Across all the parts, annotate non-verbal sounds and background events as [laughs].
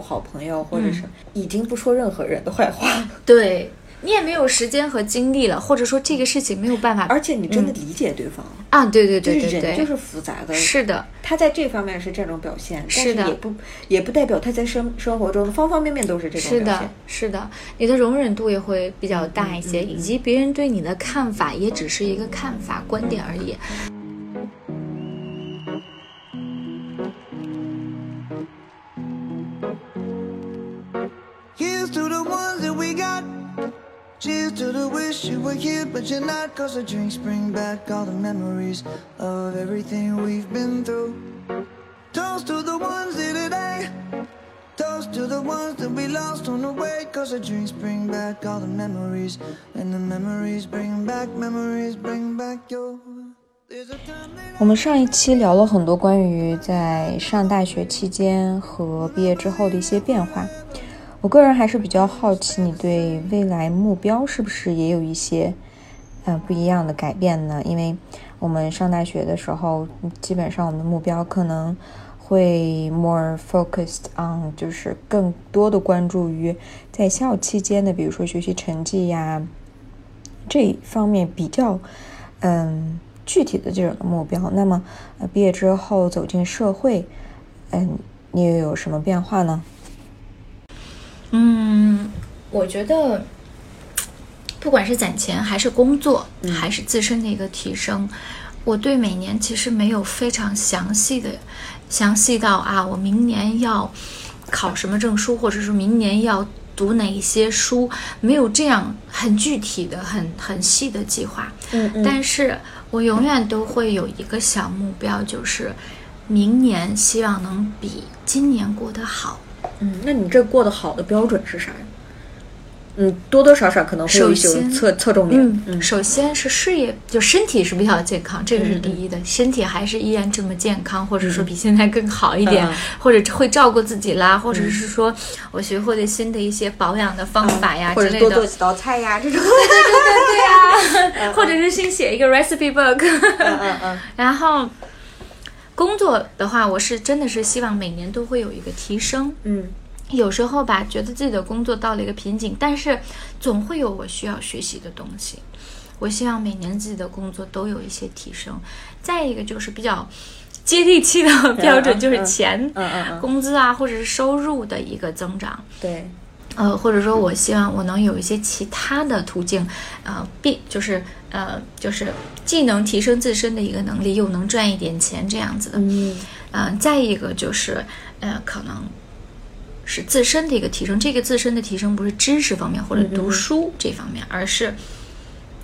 友、好朋友，或者是已经不说任何人的坏话，对你也没有时间和精力了，或者说这个事情没有办法，而且你真的理解对方。啊，对对对就是对对，人就是复杂的，是的，他在这方面是这种表现，但是的。也不也不代表他在生生活中方方面面都是这种是的表现。，是的，你的容忍度也会比较大一些，以及别人对你的看法也只是一个看法、观点而已。Cheers to the wish you were here, but you're not. Cause the drinks bring back all the memories of everything we've been through. Toast to the ones here today. Toast to the ones that we lost on the way. Cause the drinks bring back all the memories. And the memories bring back, memories bring back your. There's a time that 我们上一期聊了很多关于在上大学期间和毕业之后的一些变化。我个人还是比较好奇，你对未来目标是不是也有一些呃不一样的改变呢？因为我们上大学的时候，基本上我们的目标可能会 more focused on，就是更多的关注于在校期间的，比如说学习成绩呀这方面比较嗯具体的这种的目标。那么呃毕业之后走进社会，嗯，你又有什么变化呢？嗯，我觉得，不管是攒钱，还是工作，还是自身的一个提升，我对每年其实没有非常详细的，详细到啊，我明年要考什么证书，或者是明年要读哪一些书，没有这样很具体的、很很细的计划。嗯嗯但是我永远都会有一个小目标，就是明年希望能比今年过得好。嗯，那你这过得好的标准是啥呀？嗯，多多少少可能会有一些侧侧重点。嗯，首先是事业，就身体是比较健康，这个是第一的，身体还是依然这么健康，或者说比现在更好一点，嗯或者会照顾自己啦，或者是说我学会了新的一些保养的方法呀、或之类的，者多做几道菜呀，这种。对对对对呀、[laughs] 或者是新写一个 recipe book，嗯嗯嗯 [laughs] 然后。工作的话，我是真的是希望每年都会有一个提升。嗯有时候吧，觉得自己的工作到了一个瓶颈，但是总会有我需要学习的东西。我希望每年自己的工作都有一些提升。再一个就是比较接地气的标准，就是钱、嗯嗯嗯，工资啊，或者是收入的一个增长。对，呃，或者说我希望我能有一些其他的途径，呃，必就是呃，就是既能提升自身的一个能力，又能赚一点钱这样子的。嗯嗯、再一个就是呃，可能是自身的一个提升。这个自身的提升不是知识方面或者读书这方面，而是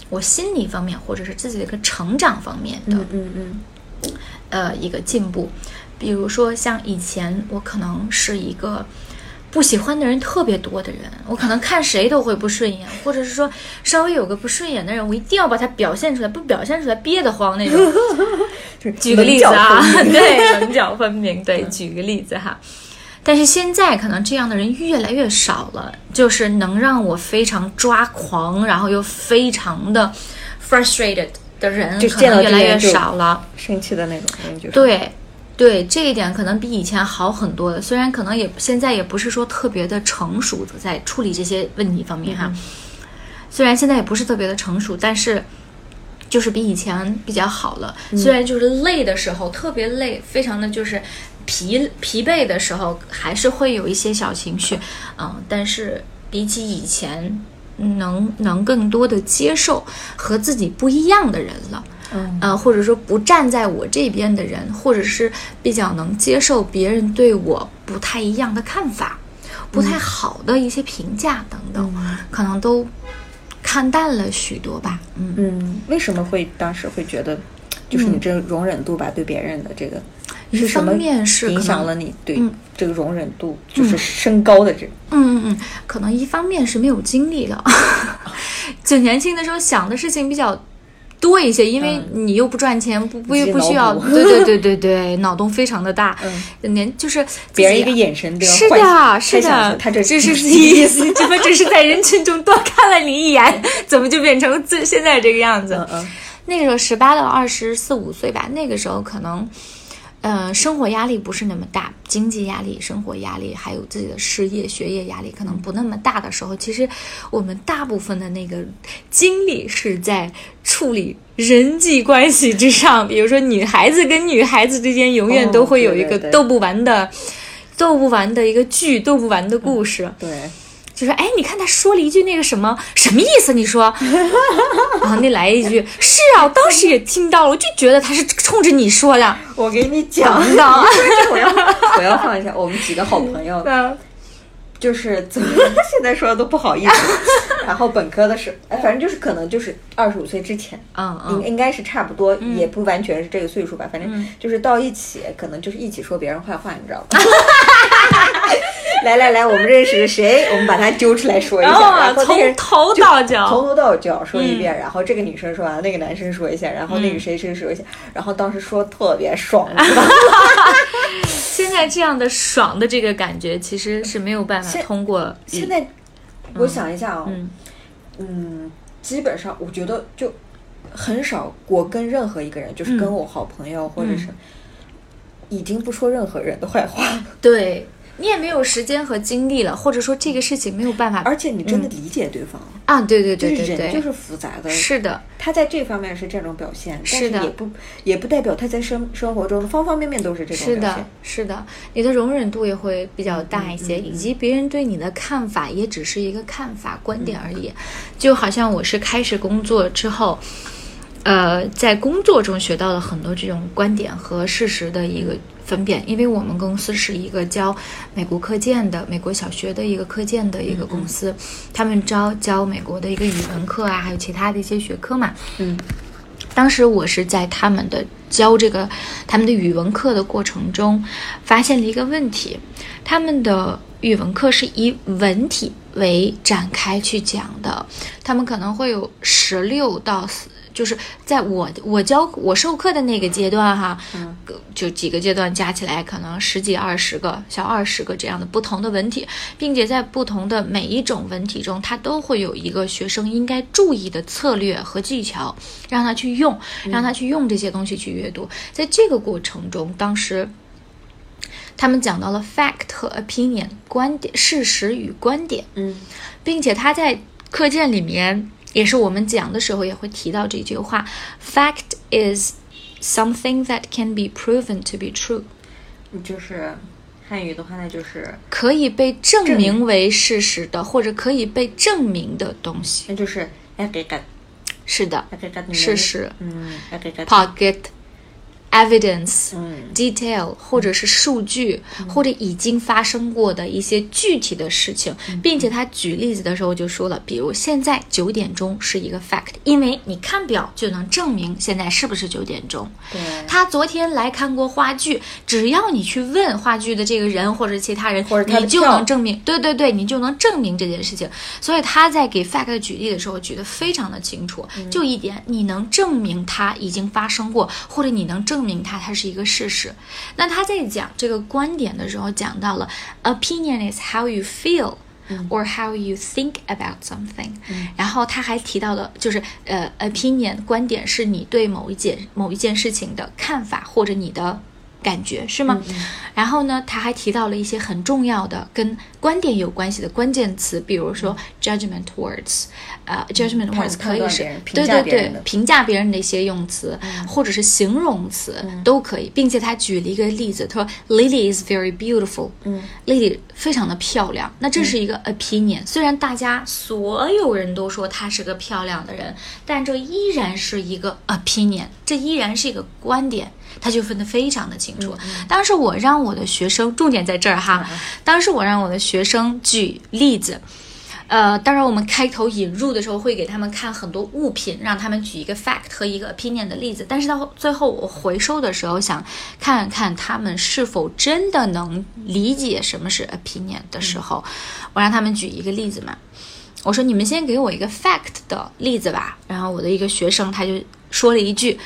我心理方面或者是自己的一个成长方面的。嗯嗯嗯呃一个进步。比如说像以前我可能是一个不喜欢的人特别多的人，我可能看谁都会不顺眼，或者是说稍微有个不顺眼的人，我一定要把他表现出来，不表现出来憋得慌那种。[laughs] 举个例子啊 [laughs] 对，棱角分明。对，举个例子哈。但是现在可能这样的人越来越少了，就是能让我非常抓狂，然后又非常的 frustrated 的人，可能越来越少了。生气的那种人就是。对，对，这一点可能比以前好很多了。虽然可能也现在也不是说特别的成熟的在处理这些问题方面哈，虽然现在也不是特别的成熟，但是就是比以前比较好了。虽然就是累的时候特别累，非常的就是疲疲惫的时候，还是会有一些小情绪，嗯，但是比起以前。能能更多的接受和自己不一样的人了，嗯。呃，或者说不站在我这边的人，或者是比较能接受别人对我不太一样的看法、不太好的一些评价等等，可能都看淡了许多吧。嗯，嗯，为什么会当时会觉得，就是你这容忍度吧，对别人的这个一是什么方面是影响了你对嗯。这个容忍度就是升高的这？嗯嗯嗯，可能一方面是没有经历了，[laughs] 就年轻的时候想的事情比较多一些，因为你又不赚钱，不不不需要，对对对对对，脑洞非常的大，嗯。年就是别人一个眼神都要是的，是的，他这这是意思，怎么只是在人群中多看了你一眼，[laughs] 怎么就变成这现在这个样子？嗯嗯。那个时候十八到二十四五岁吧，那个时候可能，呃，生活压力不是那么大，经济压力、生活压力，还有自己的事业、学业压力可能不那么大的时候，其实我们大部分的那个精力是在处理人际关系之上。比如说，女孩子跟女孩子之间永远都会有一个斗不完的、斗不完的一个剧，斗不完的故事。对，就说，哎，你看他说了一句那个什么，什么意思？你说，[laughs] 然后那来一句，是啊，我当时也听到了，我就觉得他是冲着你说的，我给你讲，[laughs] 的啊？我要我要放一下，我们几个好朋友，[laughs] 就是怎么现在说的都不好意思。然后本科的时候，哎，反正就是可能就是二十五岁之前，嗯嗯，应应该是差不多，也不完全是这个岁数吧，反正就是到一起，可能就是一起说别人坏话，你知道吗？来来来，我们认识个谁？[laughs] 我们把他揪出来说一下，从头到脚，从头到脚说一遍，然后这个女生说完，那个男生说一下，然后那个谁谁说一下，然后当时说特别爽，你知道吗？[laughs] 现在这样的爽的这个感觉，其实是没有办法通过现在我想一下啊、嗯。嗯，基本上我觉得就很少，我跟任何一个人，就是跟我好朋友、或者是已经不说任何人的坏话，[laughs] 对你也没有时间和精力了，或者说这个事情没有办法而且你真的理解对方，啊，对对就是对对。对，人就是复杂的，是的，他在这方面是这种表现，但是的也不也不代表他在生生活中的方方面面都是这种是的表现。，是的，你的容忍度也会比较大一些，嗯嗯嗯。以及别人对你的看法也只是一个看法、观点而已。就好像我是开始工作之后，呃，在工作中学到了很多这种观点和事实的一个分辨，因为我们公司是一个教美国课件的、美国小学的一个课件的一个公司，他们招教美国的一个语文课啊，还有其他的一些学科嘛。嗯，当时我是在他们的教这个他们的语文课的过程中，发现了一个问题，他们的语文课是以文体为展开去讲的，他们可能会有十六到四。就是在我我教我授课的那个阶段哈，嗯就几个阶段加起来可能十几二十个小二十个这样的不同的文体，并且在不同的每一种文体中，它都会有一个学生应该注意的策略和技巧，让他去用，让他去用这些东西去阅读。在这个过程中，当时他们讲到了 fact 和 opinion 观点、事实与观点，嗯并且他在课件里面也是我们讲的时候也会提到这句话：fact is something that can be proven to be true。就是汉语的话，那就是可以被证证明明为事实的，或者可以被证明的东西。那就是 hakikat 是的事实嗯，pocket evidence、嗯。detail，或者是数据，或者已经发生过的一些具体的事情，并且他举例子的时候就说了，比如现在九点钟是一个 fact，因为你看表就能证明现在是不是九点钟。对。他昨天来看过话剧，只要你去问话剧的这个人或者其他人，或者你就能证明，对对对，你就能证明这件事情。所以他在给 fact 举例的时候举得非常的清楚，嗯。就一点，你能证明它已经发生过，或者你能证明它它是一个事实。那他在讲这个观点的时候讲到了，opinion is how you feel。or how you think about something，、然后他还提到了，就是呃，opinion 观点是你对某一件某一件事情的看法或者你的感觉是吗？然后呢，他还提到了一些很重要的跟观点有关系的关键词，比如说 judgment words，呃，judgment words 可以是对对对评价别人的一些用词，或者是形容词、都可以，并且他举了一个例子，他说 Lily is very beautiful，嗯，Lily 非常的漂亮。那这是一个 opinion，、虽然大家所有人都说她是个漂亮的人，但这依然是一个 opinion，这依然是一个观点。他就分得非常的清楚。当时我让我的学生，重点在这儿哈，当时我让我的学生举例子，呃，当然我们开头引入的时候会给他们看很多物品，让他们举一个 fact 和一个 opinion 的例子。但是到最后我回收的时候，想看看他们是否真的能理解什么是 opinion 的时候，我让他们举一个例子嘛。我说你们先给我一个 fact 的例子吧。然后我的一个学生他就说了一句：“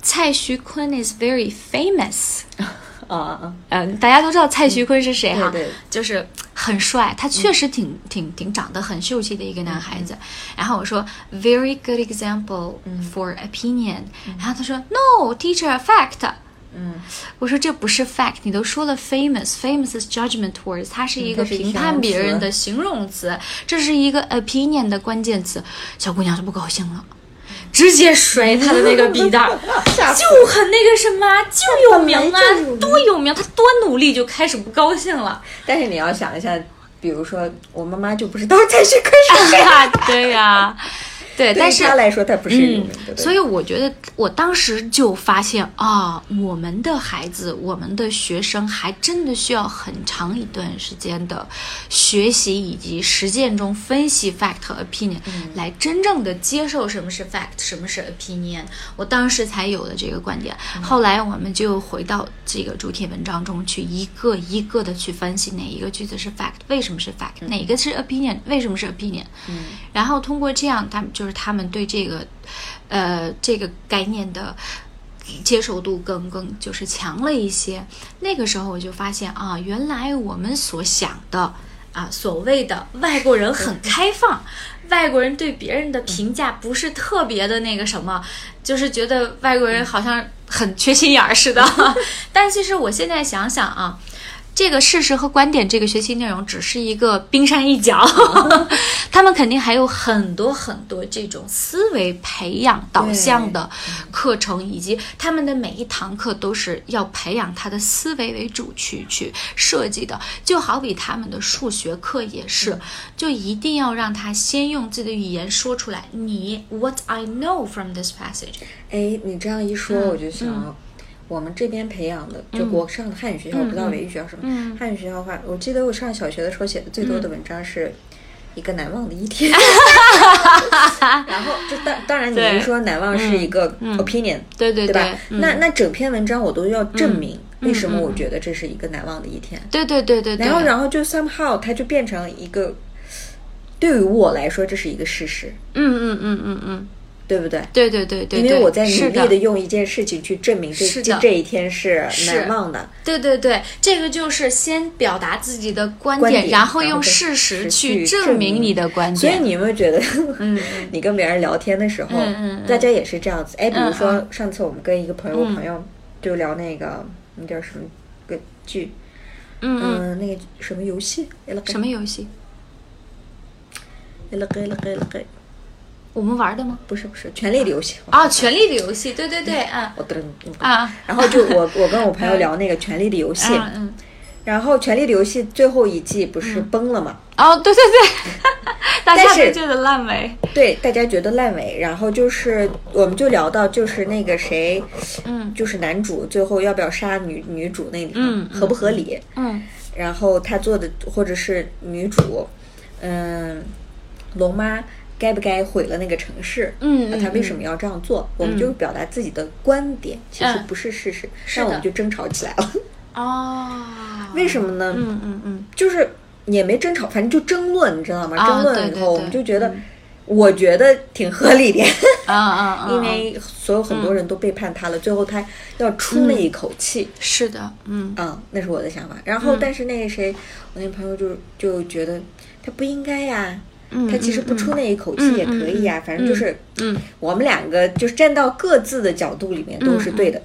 蔡徐坤 is very famous。[laughs] ”啊啊，嗯，大家都知道蔡徐坤是谁哈，对对。就是很帅，他确实挺、挺挺长得很秀气的一个男孩子。然后我说 very good example for opinion，、然后他说 no teacher fact。嗯，我说这不是 fact，你都说了 famous，famous is judgment words，它是一个评判别人的形容词，这是一个 opinion 的关键词。小姑娘就不高兴了。直接摔他的那个 [laughs] 笔袋儿，就很那个什么，就有名啊多有名，他多努力就开始不高兴了。但是你要想一下，比如说我妈妈就不知道才去开始谁，[laughs] 对呀、对，对但是他来说他不是名的，，所以我觉得我当时就发现啊，我们的孩子，我们的学生还真的需要很长一段时间的学习以及实践中分析 fact 和 opinion，、来嗯真正的接受什么是 fact，什么是 opinion。我当时才有了这个观点。嗯后来我们就回到这个主题文章中去，一个一个的去分析哪一个句子是 fact，为什么是 fact，、哪个是 opinion，为什么是 opinion。嗯然后通过这样，他们就是他们对这个，呃，这个概念的接受度更更就是强了一些。那个时候我就发现啊，原来我们所想的啊，所谓的外国人很开放，外国人对别人的评价不是特别的那个什么，就是觉得外国人好像很缺心眼儿似的。[laughs] 但其实我现在想想啊。这个事实和观点这个学习内容只是一个冰山一角，[laughs] 他们肯定还有很多很多这种思维培养导向的课程，以及他们的每一堂课都是要培养他的思维为主去去设计的。就好比他们的数学课也是，就一定要让他先用自己的语言说出来，你 What I know from this passage。哎，你这样一说，嗯。我就想，我们这边培养的，就我上的汉语学校，嗯不知道维语学校什么。嗯汉语学校的话，我记得我上小学的时候写的最多的文章是。一个难忘的一天，[laughs] [laughs] 然后就当当然你对是说难忘是一个 opinion，、对对对吧？嗯那那整篇文章我都要证明嗯为什么嗯我觉得这是一个难忘的一天。对对对对对，然后，然后就 somehow 它就变成一个，对于我来说这是一个事实，嗯嗯嗯嗯嗯，对不对？对对对对，因为我在努力的的用一件事情去证明这是的这这一天是是难忘的。对对对，这个就是先表达自己的观点，观点然后用事实实去证证明明你的观点。所以你有没有觉得，嗯 [laughs] 你跟别人聊天的时候，大家也是这样子？哎，比如嗯说上次我们跟一个朋友，我朋友就聊那个那叫什么个剧，嗯，那个什么游戏？什么游戏？我们玩的吗？不是不是，权力的游戏。啊，《权力的游戏》，对对对，啊我噔啊，然后就我 [laughs] 我跟我朋友聊那个《权力的游戏》，嗯嗯，然后《权力的游戏》最后一季不是崩了吗？哦，对对对，[laughs] 大家都觉得烂尾。对，大家觉得烂尾，然后就是我们就聊到就是那个谁，嗯就是男主最后要不要杀女女主那里、嗯合不合理？嗯然后他做的或者是女主，嗯，龙妈该不该毁了那个城市？嗯嗯那他为什么要这样做？我们就表达自己的观点，其实嗯不是事实，那我们就争吵起来了。哦，[laughs] 为什么呢？嗯嗯嗯，就是也没争吵，反正就争论，你知道吗？啊争论以后，我们就觉得，我觉得挺合理的，啊啊啊，[laughs] 因为所有很多人都背叛他了，最后他要出那一口气。是的，嗯嗯，那是我的想法。然后，但是那个谁，我那朋友就就觉得他不应该呀。嗯，他其实不出那一口气也可以呀，反正就是，嗯。我们两个就是站到各自的角度里面都是对的，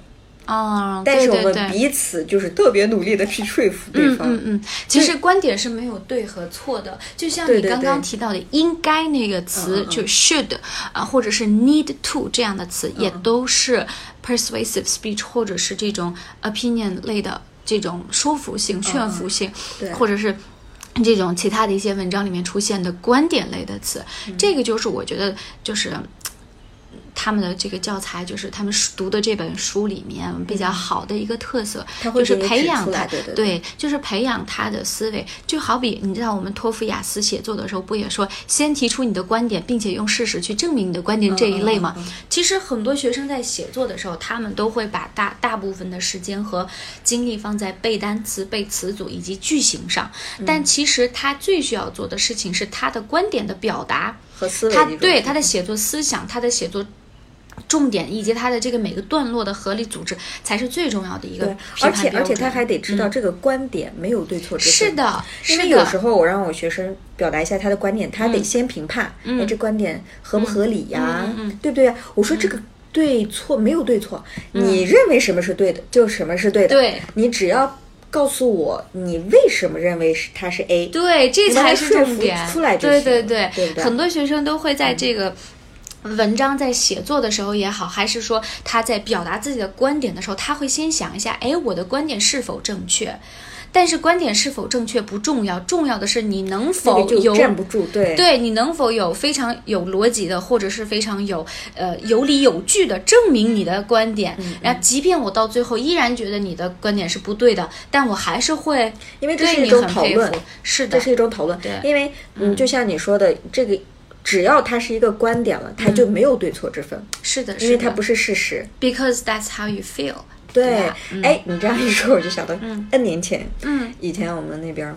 哦，但是我们彼此就是特别努力的去说服对方。嗯嗯嗯，其实观点是没有对和错的，就像你刚刚提到的“应该”那个词，就 should 啊、或者是 need to 这样的词，也都是 persuasive speech 或者是这种 opinion 类的这种说服性、劝服性，对。或者是。这种其他的一些文章里面出现的观点类的词，嗯。这个就是我觉得就是他们的这个教材，就是他们读的这本书里面比较好的一个特色，就是培养他，对对对就是培养他的思维。就好比你知道，我们托福、雅思写作的时候，不也说先提出你的观点，并且用事实去证明你的观点这一类吗？嗯嗯嗯其实很多学生在写作的时候，他们都会把大大部分的时间和精力放在背单词、背词组以及句型上，嗯但其实他最需要做的事情是他的观点的表达。和思维他对他的写作思想，他的写作重点以及他的这个每个段落的合理组织，才是最重要的一个对，而且而且他还得知道这个观点没有对错之分。是的，因为是的有时候我让我学生表达一下他的观点，他得先评判，哎，这观点合不合理呀？对不对呀？我说这个对错没有对错，你认为什么是对的，就什么是对的。对，你只要告诉我你为什么认为是它是 A。对，这才是重点。出来就对行对对，对不对很多学生都会在这个。文章在写作的时候也好，还是说他在表达自己的观点的时候，他会先想一下，哎，我的观点是否正确？但是观点是否正确不重要，重要的是你能否有站不住，对。对你能否有非常有逻辑的，或者是非常有呃有理有据的证明你的观点，嗯然后即便我到最后依然觉得你的观点是不对的，但我还是会因为这是一种讨论服，是的。这，是一种讨论。对。因为嗯，就像你说的，这个只要它是一个观点了，它就没有对错之分，是的，因为它不是事实。because that's how you feel。对吧，哎，你这样一说，我就想到 N 年前，嗯。以前我们那边儿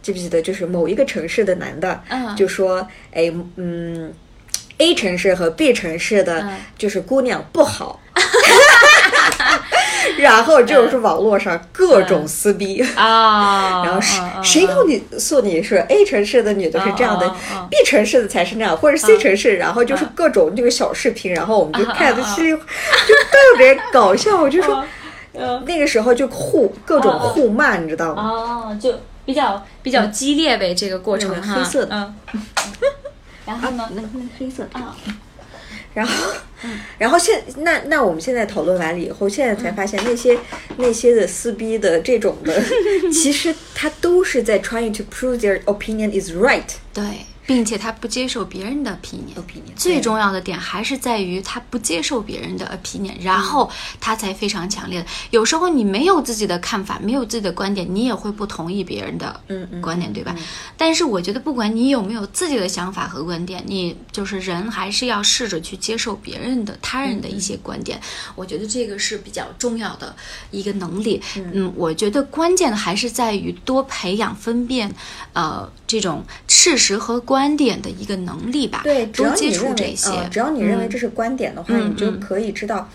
记不记得，就是某一个城市的男的，嗯。就说，哎，嗯，A 城市和 B 城市的嗯，就是姑娘不好。[laughs] [laughs] 然后就是网络上各种撕逼，啊，[laughs] 然后谁嗯谁告你诉你说 A 城市的女的是这样的，B 城市的才是那样，或者 C 城市，然后就是各种这个小视频，然后我们就看的稀里，[laughs] 就特别搞笑。我就说，那个时候就互各种互骂，你知道吗？哦，就比较比较激烈呗，这个过程嗯哈，黑色的。嗯。然后呢？那那黑色的。啊，然后，然后现那那我们现在讨论完了以后，现在才发现那些那些的撕逼的这种的，[laughs] 其实他都是在 trying to prove their opinion is right。对，并且他不接受别人的 opinion。opinion 最重要的点还是在于他不接受别人的 opinion，然后他才非常强烈的。有时候你没有自己的看法，没有自己的观点，你也会不同意别人的观点，对吧？但是我觉得，不管你有没有自己的想法和观点，你就是人还是要试着去接受别人的、他人的一些观点。我觉得这个是比较重要的一个能力。嗯，我觉得关键的还是在于多培养分辨，呃，这种事实和观点的一个能力吧。对，只要你认为触这些。呃只要你认为这是观点的话，嗯你就嗯可以知道，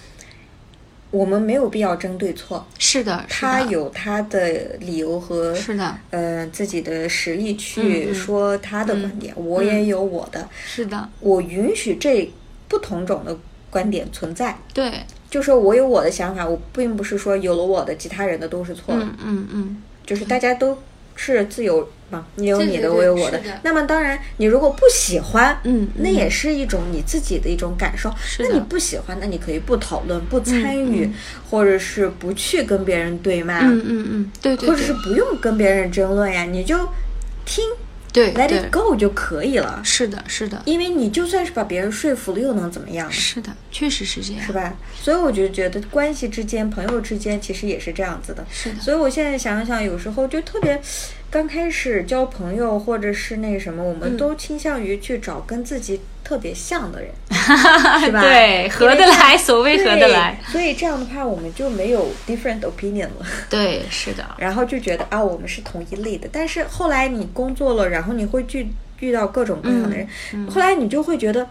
我们没有必要争对错。是的，是他有他的理由和是的，呃自己的实力嗯去嗯说他的观点，我也有我的，是的，我允许这不同种的观点存在。对，就是我有我的想法，我并不是说有了我的，其他人的都是错的，嗯嗯嗯，就是大家都是自由嘛，你有你的，对对对我有我的的。那么当然，你如果不喜欢，嗯那也是一种你自己的一种感受。那你不喜欢，那你可以不讨论、不参与，嗯或者是不去跟别人对骂，嗯嗯嗯，对对，或者是不用跟别人争论呀，你就听对，let it go 就可以了。是的，是的，因为你就算是把别人说服了，又能怎么样呢？是的，确实是这样，是吧？所以我就觉得关系之间、朋友之间其实也是这样子的。是的所以我现在想想，有时候就特别，刚开始交朋友或者是那什么，我嗯们都倾向于去找跟自己特别像的人，[laughs] 是吧？对，合得来，所谓合得来，所以这样的话，我们就没有 different opinion 了。[laughs] 对，是的，然后就觉得啊，我们是同一类的。但是后来你工作了，然后你会遇遇到各种各样的人，嗯后来你就会觉得，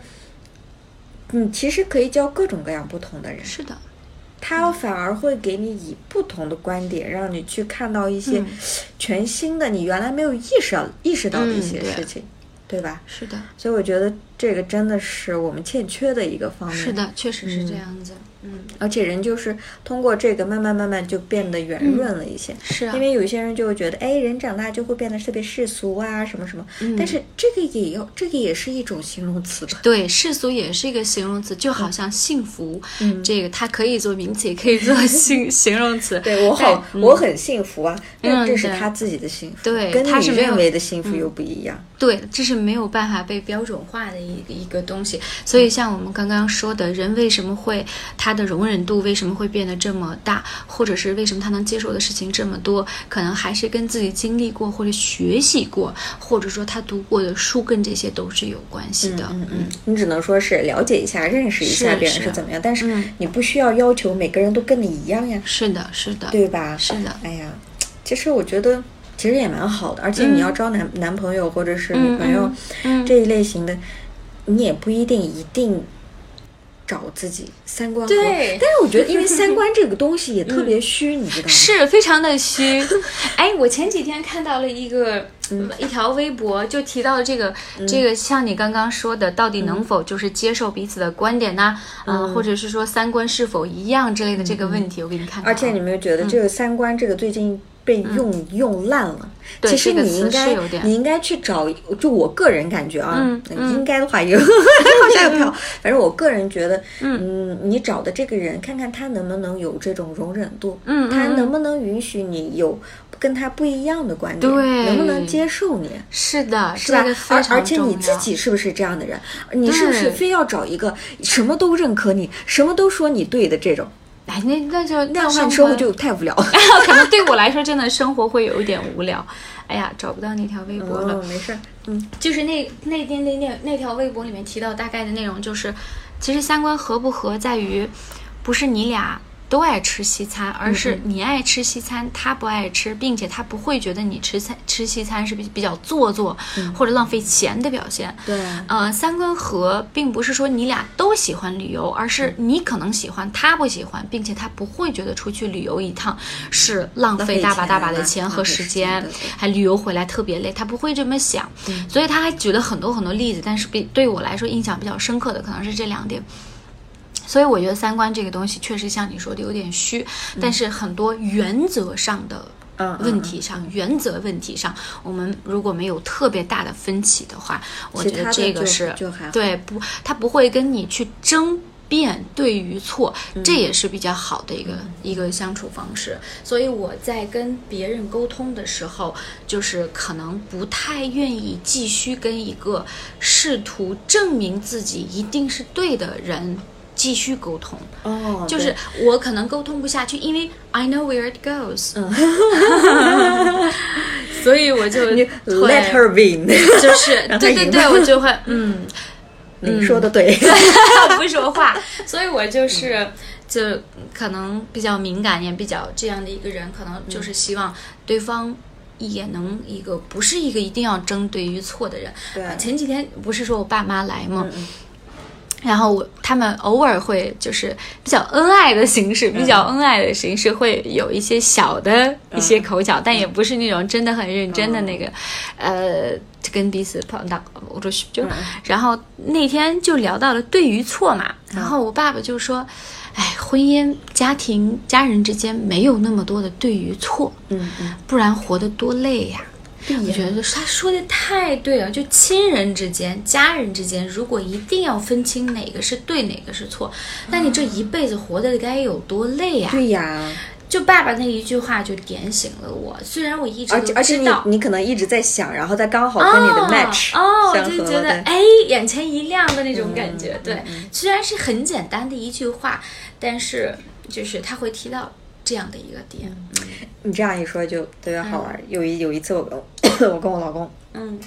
你其实可以交各种各样不同的人。是的，他反而会给你以不同的观点，让你去看到一些嗯全新的、你原来没有意识到意识到的一些事情，对吧？是的，所以我觉得这个真的是我们欠缺的一个方面。是的，确实是这样子，嗯，而且人就是通过这个慢慢慢慢就变得圆润了一些。是啊因为有些人就会觉得，哎，人长大就会变得特别世俗啊，什么什么。嗯但是这个也要，这个也是一种形容词吧？对，世俗也是一个形容词，就好像幸福，嗯这个它可以做名词，也可以做形 [laughs] 形容词。对我好，嗯我很幸福啊，那嗯这是他自己的幸福，对跟你他是认为的幸福又不一样。对，这是没有办法被标准化的一个一个东西。所以，像我们刚刚说的，人为什么会他的容忍度为什么会变得这么大，或者是为什么他能接受的事情这么多，可能还是跟自己经历过或者学习过，或者说他读过的书跟这些都是有关系的。嗯嗯，你只能说是了解一下、认识一下别人是是怎么样，但是嗯你不需要要求每个人都跟你一样呀，是的，是的，对吧？是的，哎呀，其实我觉得其实也蛮好的，而且你要招男、男朋友或者是女朋友、嗯嗯这一类型的，你也不一定一定找自己三观合。对但是我觉得，因为三观这个东西也特别虚，你知道吗？[laughs] 是非常的虚。[laughs] 哎，我前几天看到了一个、一条微博，就提到了这个、这个，像你刚刚说的，到底能否就是接受彼此的观点呢？啊、或者是说三观是否一样之类的这个问题，我给你看。而且你有没有觉得这个三观这个最近被用、用烂了？其实你应该你应该去找，就我个人感觉啊，嗯嗯应该的话有 [laughs] 好像有票。反正我个人觉得，嗯，你找的这个人，看看他能不能有这种容忍度，嗯他能不能允许你有跟他不一样的观点，对能不能接受你。是的，是吧这个？而而且你自己是不是这样的人？你是不是非要找一个什么都认可你、什么都说你对的这种？哎，那那就那样的话，生活就太无聊了。[laughs] 可能对我来说，真的生活会有一点无聊。哎呀，找不到那条微博了。哦，没事儿，嗯就是那那天那那那条微博里面提到大概的内容，就是其实三观合不合在于，不是你俩都爱吃西餐，而是你爱吃西餐，他不爱吃，并且他不会觉得你吃餐吃西餐是比比较做作、或者浪费钱的表现。对呃，三观合并不是说你俩都喜欢旅游，而是你可能喜欢，他不喜欢，并且他不会觉得出去旅游一趟是浪浪费费大把大把的钱和时时间还旅游回来特别累，他不会这么想。嗯所以他还举了很多很多例子，但是比对我来说印象比较深刻的可能是这两点。所以我觉得三观这个东西确实像你说的有点虚，但是很多原则上的问题上，原则问题上，我们如果没有特别大的分歧的话，我觉得这个是对不，他不会跟你去争。辩对与错，嗯这也是比较好的一个、一个相处方式。所以我在跟别人沟通的时候，就是可能不太愿意继续跟一个试图证明自己一定是对的人继续沟通。哦，就是我可能沟通不下去，因为 I know where it goes，、嗯。[laughs] 所以我就 [laughs] let her win，就是 [laughs] 对对对，我就会嗯你说的对，不说话，所以我就是就可能比较敏感，也比较这样的一个人，可能就是希望对方。也能一个不是一个一定要争对与错的人。对。呃前几天不是说我爸妈来吗？嗯然后我他们偶尔会就是比较恩爱的形式，比较恩爱的形式会有一些小的一些口角，但也不是那种真的很认真的那个，呃，跟彼此碰到我说就，然后那天就聊到了对与错嘛，然后我爸爸就说，哎，婚姻、家庭、家人之间没有那么多的对与错，嗯嗯，不然活得多累呀。我觉得他说的太对了，就亲人之间、家人之间，如果一定要分清哪个是对，哪个是错，那你这一辈子活得该有多累呀、对呀，就爸爸那一句话就点醒了我，虽然我一直而且而且你。你可能一直在想，然后他刚好跟你的 match 哦，相合就觉得对哎，眼前一亮的那种感觉。对，虽然是很简单的一句话，但是就是他会提到这样的一个点。你这样一说就特别好玩。有一有一次我跟 [coughs] 我跟我老公，嗯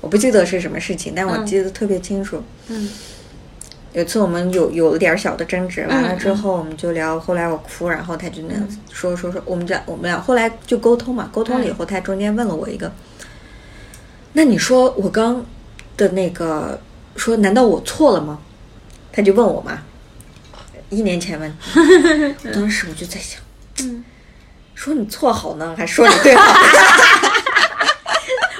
我不记得是什么事情，但我记得特别清楚。嗯有一次我们有有了点小的争执，完了嗯之后我们就聊，后来我哭，然后他就那样子说说说，我们俩我们俩后来就沟通嘛，沟通了以后，他中间问了我一个，那你说我刚的那个说，难道我错了吗？他就问我嘛，一年前问，[laughs] 当时我就在想，嗯，说你错好呢，还说你对好？[laughs]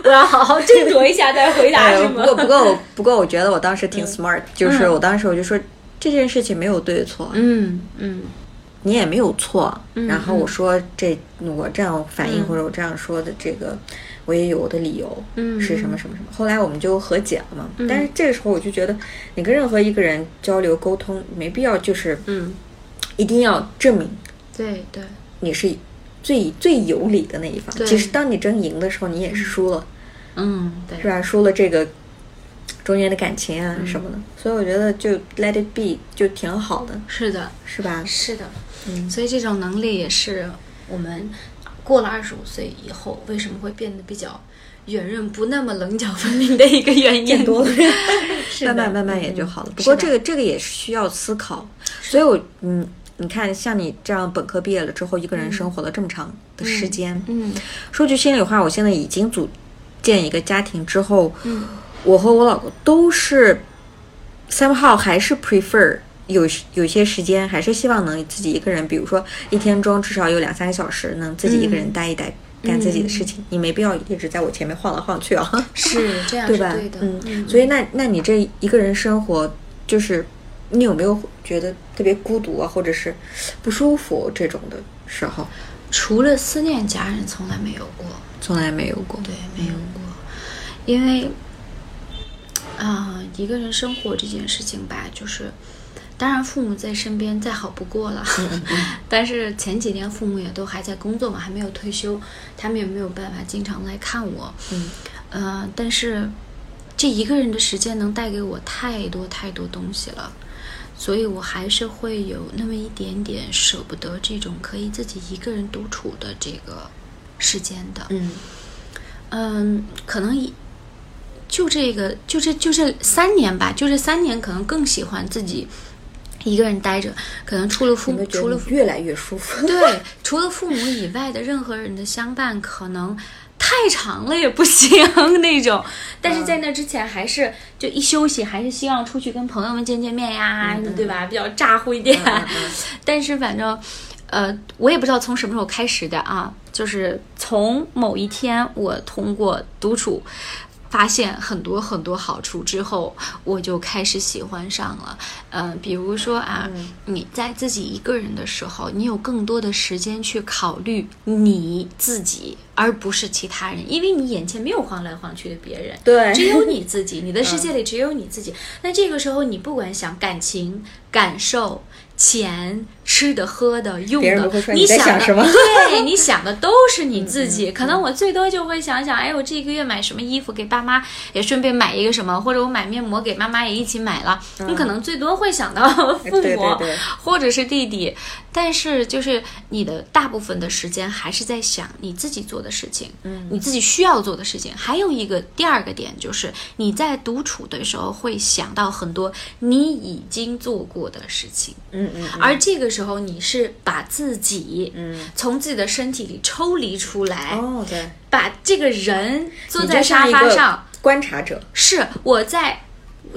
我要好好斟酌一下再回答，哎是吗？不过不过我不过我觉得我当时挺 smart，、就是我当时我就说这件事情没有对错，嗯嗯你也没有错。嗯然后我说这我这样反应、或者我这样说的这个，我也有我的理由，嗯是什么什么什么。后来我们就和解了嘛。但是这个时候我就觉得，你跟任何一个人交流沟通，没必要就是嗯，一定要证明对对，你是最最有理的那一方。对其实当你争赢的时候，你也是输了。嗯对是吧？输了这个中间的感情啊嗯什么的，所以我觉得就 let it be 就挺好的，是的，是吧？是的，嗯。所以这种能力也是我们过了二十五岁以后为什么会变得比较圆润，不那么棱角分明的一个原因。见 [laughs] 多了，[laughs] 是慢慢慢慢也就好了。不过这个这个也是需要思考，所以我嗯。你看，像你这样本科毕业了之后，一个人生活了这么长的时间，嗯。说句心里话，我现在已经组建一个家庭之后，嗯。我和我老公都是 somehow 还是 prefer 有有些时间还是希望能自己一个人，比如说一天中至少有两三个小时能自己一个人待一待，干自己的事情。你没必要一直在我前面晃来晃去啊，[laughs] 是这样对吧？是对的，嗯，所以那那你这一个人生活，就是你有没有觉得特别孤独啊，或者是不舒服这种的时候？除了思念家人，从来没有过。从来没有过。对，没有过，因为啊、一个人生活这件事情吧，就是，当然父母在身边再好不过了，[laughs] 但是前几天父母也都还在工作嘛，还没有退休，他们也没有办法经常来看我，嗯，呃，但是这一个人的时间能带给我太多太多东西了。所以我还是会有那么一点点舍不得这种可以自己一个人独处的这个时间的。嗯嗯，可能一就这个，就这就这三年吧，就这三年，可能更喜欢自己一个人待着。可能除了父母，除了越来越舒服？对，除了父母以外的任何人的相伴，可能太长了也不行那种。[laughs] 但是在那之前，还是就一休息，还是希望出去跟朋友们见见面呀，对吧？比较咋呼一点。[laughs] 但是反正，呃，我也不知道从什么时候开始的啊，就是从某一天，我通过独处。发现很多很多好处之后，我就开始喜欢上了。嗯、比如说啊，你在自己一个人的时候，你有更多的时间去考虑你自己，而不是其他人，因为你眼前没有晃来晃去的别人，对只有你自己，你的世界里只有你自己。那这个时候，你不管想感情、感受、钱、吃的、喝的、用的你在想什么对，[laughs] 你想的都是你自己。可能我最多就会想想，哎，我这个月买什么衣服给爸妈，也顺便买一个什么，或者我买面膜给妈妈也一起买了。你可能最多会想到父母，[laughs] 或者是弟弟，但是就是你的大部分的时间还是在想你自己做的事情，嗯，你自己需要做的事情。还有一个第二个点就是你在独处的时候会想到很多你已经做过的事情，嗯嗯而这个时候你是把自己，嗯，从自己的身体里抽离出来，哦，对，把这个人坐在沙发上，观察者，是我在，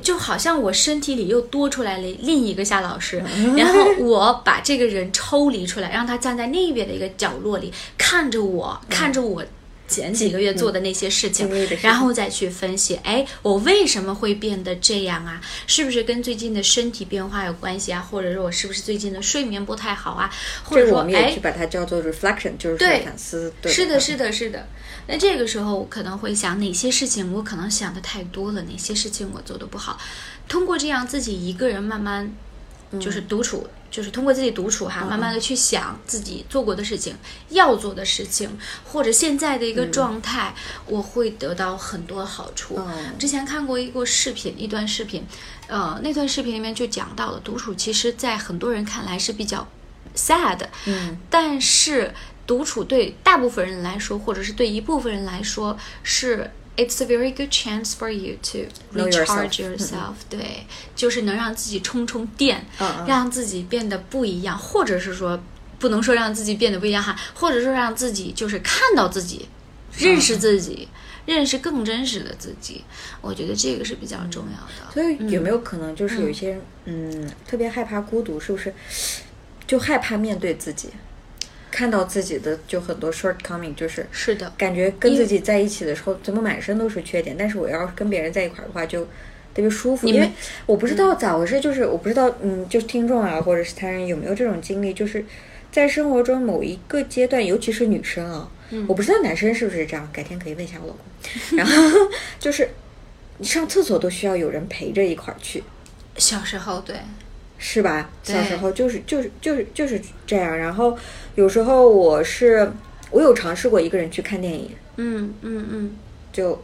就好像我身体里又多出来了另一个夏老师，嗯。[laughs] 然后我把这个人抽离出来，让他站在那边的一个角落里，看着我，看着我。前几个月做的那些事情，然后再去分析，哎，我为什么会变得这样啊？是不是跟最近的身体变化有关系啊？或者说我是不是最近的睡眠不太好啊？或者说我，们也哎去，把它叫做 reflection，就是反思。对是的，是的，是的。那这个时候我可能会想，哪些事情我可能想的太多了，哪些事情我做的不好。通过这样自己一个人慢慢，就是独处，就是通过自己独处哈，慢慢的去想自己做过的事情、要做的事情，或者现在的一个状态，我会得到很多好处。嗯。之前看过一个视频，一段视频，呃，那段视频里面就讲到了独处，其实在很多人看来是比较 sad，嗯，但是独处对大部分人来说，或者是对一部分人来说，是 it's a very good chance for you to recharge yourself 对，就是能让自己充充电，让自己变得不一样，或者是说不能说让自己变得不一样哈，或者说让自己就是看到自己，认识自己。认识更真实的自己，我觉得这个是比较重要的。所以有没有可能就是有一些人，嗯，特别害怕孤独，是不是？就害怕面对自己，看到自己的就很多 shortcoming，就是是的，感觉跟自己在一起的时候，怎么满身都是缺点，但是我要是跟别人在一块儿的话，就特别舒服。因为我不知道咋回事，就是我不知道，嗯，就是听众啊，或者是他人有没有这种经历，就是在生活中某一个阶段，尤其是女生啊，我不知道男生是不是这样，改天可以问一下我老公。[laughs] 然后就是你上厕所都需要有人陪着一块儿去，小时候对，是吧？小时候就是就是就是就是这样。然后有时候我是我有尝试过一个人去看电影，嗯嗯嗯，就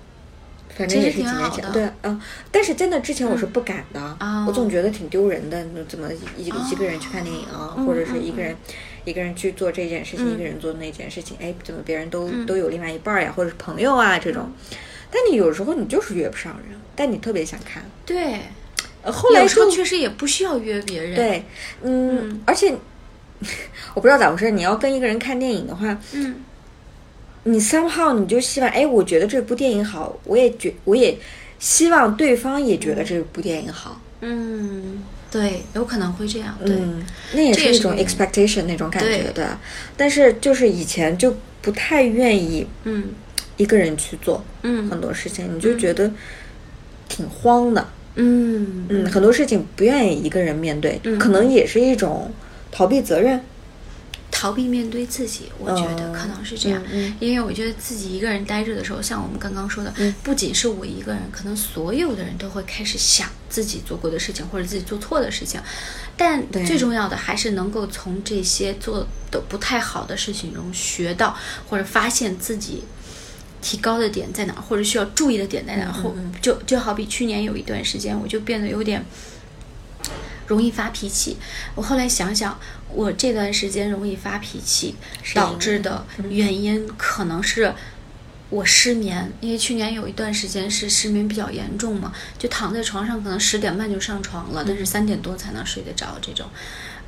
反正也是几年前，对，嗯，但是在那之前我是不敢的，哦。我总觉得挺丢人的，那怎么一个一个人去看电影啊，嗯或者是一个人。一个人去做这件事情，一个人做那件事情，哎，怎么别人都、嗯。都有另外一半儿呀，或者是朋友啊这种，但你有时候你就是约不上人，但你特别想看。对。呃后来有时候就确实也不需要约别人。，对，嗯，嗯而且我不知道咋回事，你要跟一个人看电影的话，嗯，你 somehow 你就希望，哎，我觉得这部电影好，我也觉我也希望对方也觉得这部电影好，嗯，对，有可能会这样。对，嗯，那也是一种 expectation 那种感觉，对对？但是就是以前就不太愿意嗯一个人去做嗯很多事情，你就觉得挺慌的。嗯嗯，很多事情不愿意一个人面对，嗯可能也是一种逃避责任。逃避面对自己，我觉得嗯可能是这样。嗯嗯因为我觉得自己一个人待着的时候，像我们刚刚说的，不仅是我一个人，可能所有的人都会开始想自己做过的事情或者自己做错的事情。但最重要的还是能够从这些做的不太好的事情中学到，或者发现自己提高的点在哪儿，或者需要注意的点在哪儿。后就就好比去年有一段时间，我就变得有点容易发脾气。我后来想想，我这段时间容易发脾气导致的原因，可能是我失眠。因为去年有一段时间是失眠比较严重嘛，就躺在床上，可能十点半就上床了，但是三点多才能睡得着。这种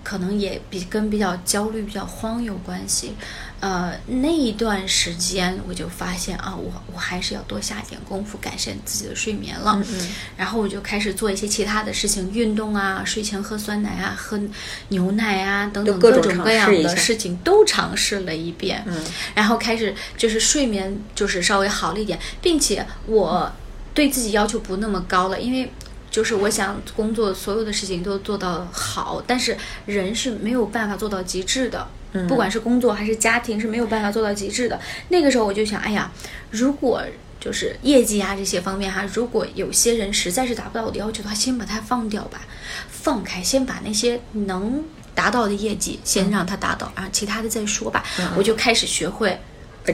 可能也比跟比较焦虑、比较慌有关系。呃，那一段时间我就发现啊，我我还是要多下点功夫改善自己的睡眠了。嗯然后我就开始做一些其他的事情，运动啊，睡前喝酸奶啊，喝牛奶啊，等等各种种各样的事情都尝试了一遍。嗯，然后开始就是睡眠就是稍微好了一点，并且我对自己要求不那么高了，因为。就是我想工作所有的事情都做到好，但是人是没有办法做到极致的，不管是工作还是家庭是没有办法做到极致的。那个时候我就想，哎呀，如果就是业绩啊这些方面哈，如果有些人实在是达不到我的要求的话，先把它放掉吧，放开，先把那些能达到的业绩先让他达到，啊，其他的再说吧。我就开始学会。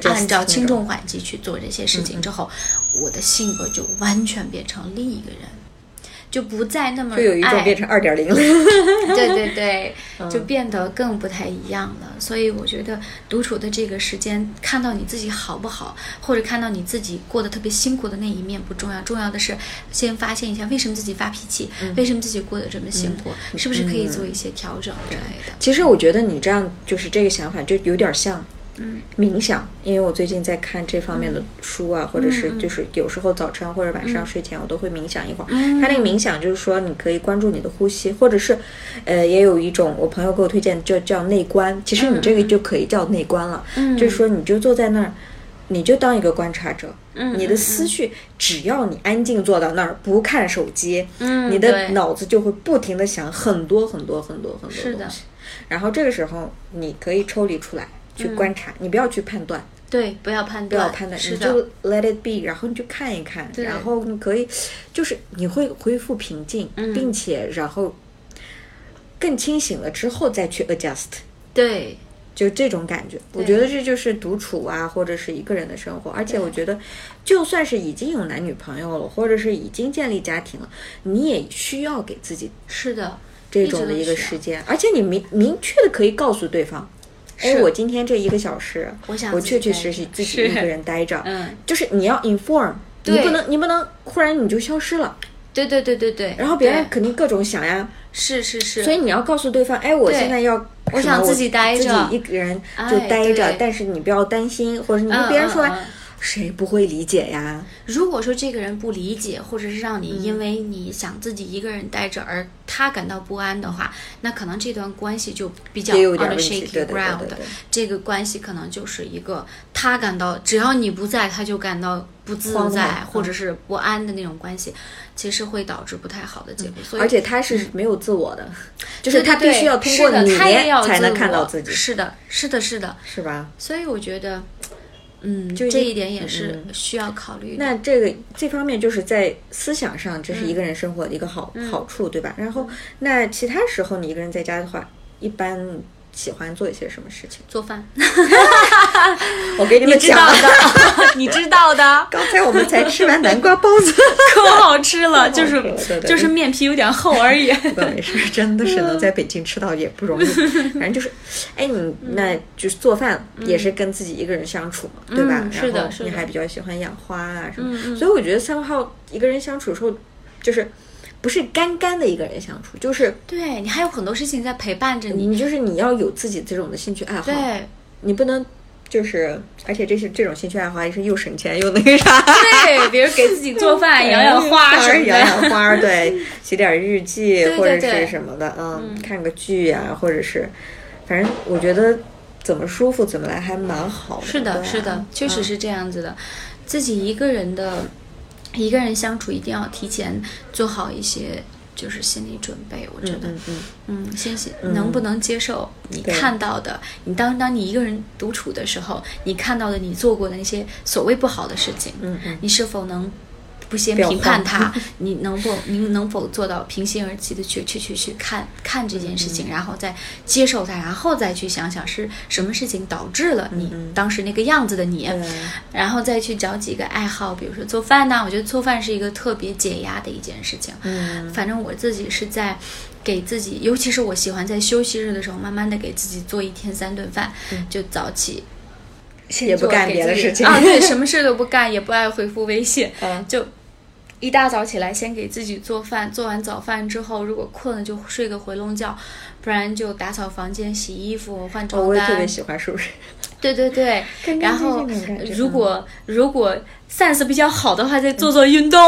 按照轻重缓急去做这些事情之后，我的性格就完全变成另一个人，就不再那么就有一种变成二点零了。对 [laughs] 对对，嗯就变得更不太一样了。所以我觉得独处的这个时间，看到你自己好不好，或者看到你自己过得特别辛苦的那一面不重要，重要的是先发现一下为什么自己发脾气，嗯为什么自己过得这么辛苦，是不是可以做一些调整之类的。其实我觉得你这样就是这个想法，就有点像冥想，因为我最近在看这方面的书啊，或者是就是有时候早晨或者晚上睡前我都会冥想一会儿。他那个冥想就是说你可以关注你的呼吸，或者是呃也有一种我朋友给我推荐就叫内观，其实你这个就可以叫内观了，就是说你就坐在那儿。你就当一个观察者，你的思绪只要你安静坐到那儿，不看手机，你的脑子就会不停的想很多很多很多很多是的东西。然后这个时候你可以抽离出来去观察，你不要去判断，对，不要判断不要，判断，你就 let it be，然后你就看一看，然后你可以就是你会恢复平静，嗯并且然后更清醒了之后再去 adjust。对，就这种感觉，我觉得这就是独处啊，或者是一个人的生活。而且我觉得，就算是已经有男女朋友了，或者是已经建立家庭了，你也需要给自己是的，这种的一个时间，而且你明明确的可以告诉对方，哎，我今天这一个小时，我想我确确实实自己一个人待着，嗯，就是你要 inform，你不能你不能忽然你就消失了，对对对对对，然后别人肯定各种想呀，是是是，所以你要告诉对方，哎，我现在要我想自己待自己一个人哎就待着，但是你不要担心，或者你跟嗯别人说，嗯嗯谁不会理解呀？如果说这个人不理解，或者是让你因为你想自己一个人待着而他感到不安的话，那可能这段关系就比较 on shaky ground。这个关系可能就是一个他感到只要你不在，他就感到不自在或者是不安的那种关系，其实会导致不太好的结果。所以而且他是没有自我的，就是他必须要通过你才能看到自己，是的，是的，是的。是吧？所以我觉得，嗯，就这一点也是需要考虑的。那这个这方面就是在思想上，这是一个嗯人生活的一个好、好处，对吧？然后那其他时候你一个人在家的话，一般喜欢做一些什么事情？做饭，[laughs] 我给你你们讲的，你知道的，[laughs] [laughs] 刚才我们才吃完南瓜包子，可好吃了，就是就是面皮有点厚而已。不过没事，真的是能在北京吃到也不容易。反正就是，哎，你那就是做饭也是跟自己一个人相处嘛，对吧？嗯是的你还比较喜欢养花啊什么，所以我觉得三号一个人相处的时候，就是不是干干的一个人相处，就是对你还有很多事情在陪伴着你。你就是你要有自己这种的兴趣爱好，对，你不能就是，而且这些这种兴趣爱好也是又省钱又那个啥，对，比如给自己做饭、[laughs] 养养花什么养的。养花，对，写点日记或者是什么的，嗯，看个剧呀、或者是，反正我觉得怎么舒服怎么来还蛮好的。是的，啊是的，确实嗯是这样子的。自己一个人的，一个人相处一定要提前做好一些就是心理准备。我觉得，嗯嗯嗯，先先能不能接受你看到的？你当当你一个人独处的时候，你看到的你做过的那些所谓不好的事情，嗯嗯你是否能不先评判慌它？[laughs] 你能否你能否做到平心而气的去去去去看看这件事情，然后再接受它，然后再去想想是什么事情导致了你当时那个样子的你，对然后再去找几个爱好，比如说做饭呐、我觉得做饭是一个特别解压的一件事情。嗯反正我自己是在给自己，尤其是我喜欢在休息日的时候，慢慢的给自己做一天三顿饭，就早起。也不干别的事情啊，对，什么事都不干，也不爱回复微信，[laughs] 嗯就一大早起来先给自己做饭，做完早饭之后，如果困了就睡个回笼觉，不然就打扫房间、洗衣服、换哦床单。我也特别喜欢。对对对，然后如果如果 sense 比较好的话，再做做运动。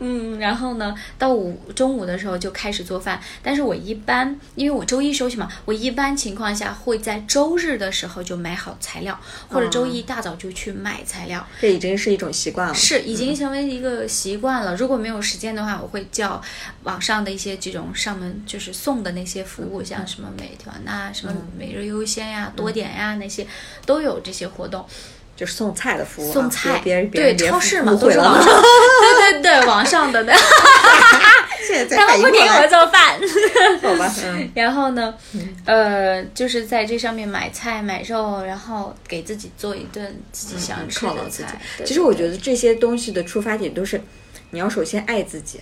嗯 [laughs] 然后呢，到午中午的时候就开始做饭。但是我一般因为我周一休息嘛，我一般情况下会在周日的时候就买好材料，或者周一大早就去买材料。这已经是一种习惯了。是已经成为一个习惯了。如果没有时间的话，我会叫网上的一些这种上门就是送的那些服务，像什么美团呐、什么每日优鲜呀、多点呀那些都有这些活动。就是送菜的服务啊，送菜，别人别对人别超市嘛，都是网上，[laughs] 对对对，网上的，[laughs] [laughs] 现在他们不给我做饭。好吧，嗯，然后呢，呃，就是在这上面买菜买肉，然后给自己做一顿自己想吃的犒劳自己菜。对其实我觉得这些东西的出发点都是，你要首先爱自己，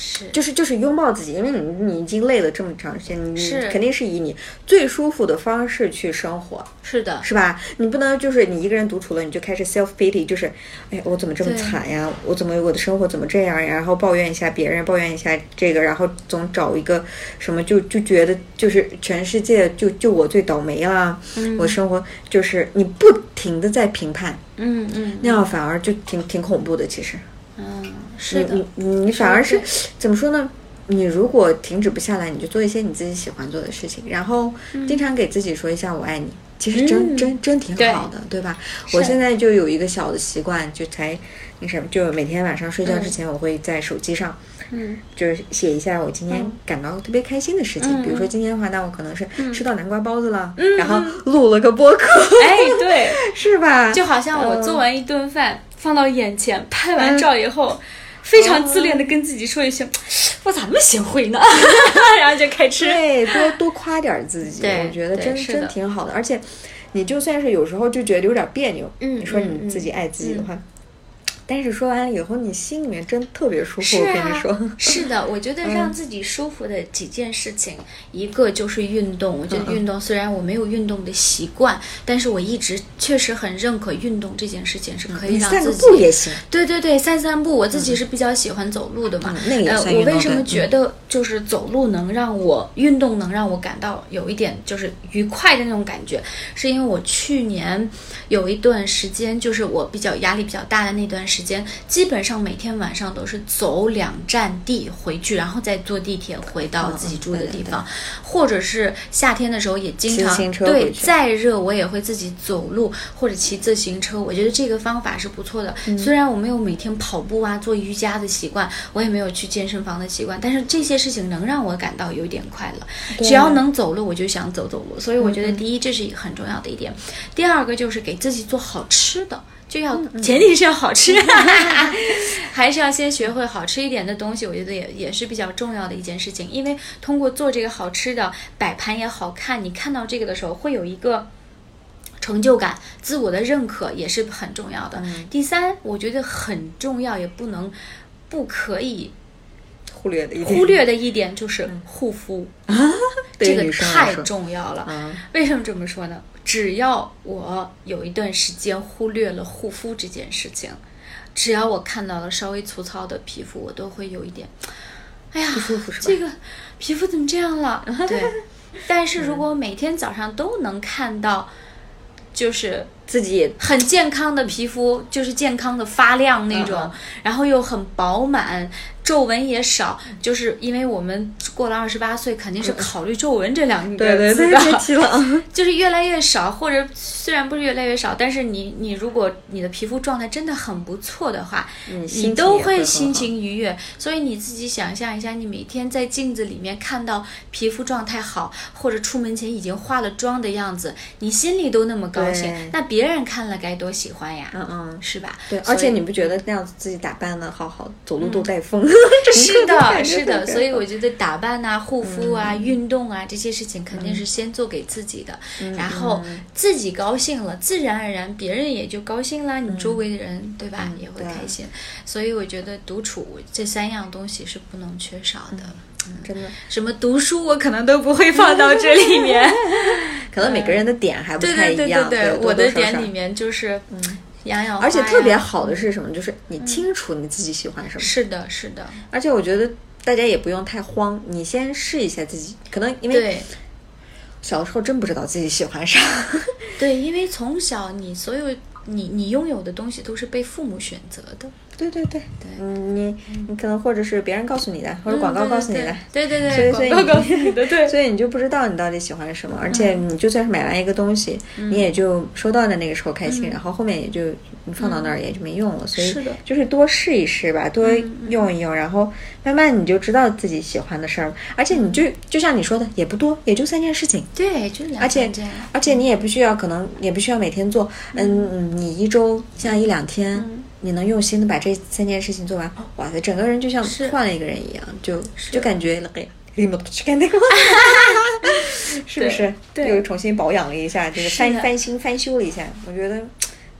是就是就是拥抱自己，因为你你已经累了这么长时间，你是肯定是以你最舒服的方式去生活，是的，是吧？你不能就是你一个人独处了，你就开始 self pity，就是，哎，我怎么这么惨呀？我怎么我的生活怎么这样呀？然后抱怨一下别人，抱怨一下这个，然后总找一个什么就就觉得就是全世界就就我最倒霉啦，我生活就是你不停的在评判，嗯嗯那样反而就挺挺恐怖的，其实。嗯，是的。你，你你反而是怎么说呢？你如果停止不下来，你就做一些你自己喜欢做的事情，然后经常给自己说一下“我爱你”，其实真、嗯真真挺好的，对吧？我现在就有一个小的习惯，就才那什么，就每天晚上睡觉之前，我会在手机上。嗯。就是写一下我今天感到特别开心的事情，嗯比如说今天的话，那我可能是吃到南瓜包子了，然后录了个播客，哎，对，[laughs] 是吧？就好像我做完一顿饭放到眼前，拍完照以后。非常自恋的跟自己说一声：“ [sniffs] 我咋那么贤惠呢？” [laughs] 然后就开吃。对，多多夸点儿自己，我觉得真真挺好的。而且，你就算是有时候就觉得有点别扭，嗯你说嗯你自己爱自己的话，但是说完了以后，你心里面真特别舒服。是我跟你啊说，[laughs] 是的，我觉得让自己舒服的几件事情，一个就是运动。我觉得运动虽然我没有运动的习惯，但是我一直确实很认可运动这件事情是可以让自己。步也行。对对对，散散步，我自己是比较喜欢走路的嘛。嗯那我为什么觉得就是走路能让我运动能让我感到有一点就是愉快的那种感觉，是因为我去年有一段时间，就是我比较压力比较大的那段时间，基本上每天晚上都是走两站地回去，然后再坐地铁回到自己住的嗯对对地方，或者是夏天的时候也经常行车对再热我也会自己走路或者骑自行车。我觉得这个方法是不错的。嗯虽然我没有每天跑步啊、做瑜伽的习惯，我也没有去健身房的习惯，但是这些事情能让我感到有一点快乐。只要能走路，我就想走走路。所以我嗯觉得第一，这是一个很重要的一点。第二个就是给自己做好吃的。就要嗯前提是要好吃，[laughs] [laughs] 还是要先学会好吃一点的东西，我觉得也也是比较重要的一件事情。因为通过做这个好吃的，摆盘也好看，你看到这个的时候会有一个成就感，自我的认可也是很重要的。嗯第三，我觉得很重要，也不能不可以忽略的一点忽略的一点就是护肤，[laughs] 啊这个太重要了。嗯为什么这么说呢？只要我有一段时间忽略了护肤这件事情，只要我看到了稍微粗糙的皮肤，我都会有一点，哎呀，不舒服是吧这个皮肤怎么这样了？[laughs] 对。但是如果每天早上都能看到，就是自己很健康的皮肤，就是健康的发亮那种，嗯然后又很饱满，皱纹也少。就是因为我们过了二十八岁，肯定是考虑皱纹这两个字的，别 [laughs] 提了。就是越来越少，或者虽然不是越来越少，但是你你如果你的皮肤状态真的很不错的话，嗯你都会心情愉悦。所以你自己想象一下，你每天在镜子里面看到皮肤状态好，或者出门前已经化了妆的样子，你心里都那么高兴，那别人看了该多喜欢呀，嗯嗯，是吧？对，而且你不觉得那样子自己打扮的好好，走路都带风？[laughs] 是的，是的，所以我觉得打扮啊、护肤啊、运动啊这些事情肯定是先做给自己的，然后自己高兴了，自然而然别人也就高兴啦，你周围的人对吧？也会开心。所以我觉得独处这三样东西是不能缺少的。真的，什么读书我可能都不会放到这里面，[laughs] 可能每个人的点还不对对对太一样。对多我的多少少。点里面就是而且特别好的是什么？就是你清楚你自己喜欢什么。是的，是的，而且我觉得大家也不用太慌，你先试一下自己，可能因为对。小的时候真不知道自己喜欢啥。对，因为从小你所有你你拥有的东西都是被父母选择的，对对对。对嗯，你你可能或者是别人告诉你的，或者广告告诉你的。对对对，所以所以广告告你诉你的，对，所以你就不知道你到底喜欢什么，而且你就算是买完一个东西，你也就收到的那个时候开心，然后后面也就你放到那儿也就没用了。所以是的。就是多试一试吧，多用一用，然后慢慢你就知道自己喜欢的事儿。而且你就就像你说的，也不多，也就三件事情。对，就两而且三件而且你也不需要，可能也不需要每天做，嗯，嗯。你一周像一两天，你能用心的把这三件事情做完，哇塞，整个人就像换了一个人一样，就就感觉哎，立马去干那个，是不是？对。又重新保养了一下，这个翻翻新翻修了一下，我觉得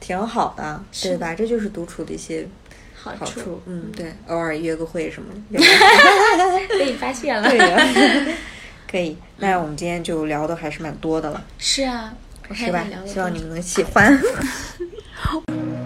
挺好的，是。对吧？这就是独处的一些好处，嗯，对，偶尔约个会什么的，[laughs] 被你发现了，[laughs] 对呀，[laughs] 可以。那我们今天就聊的还是蛮多的了。是啊，是吧？希望你们能喜欢。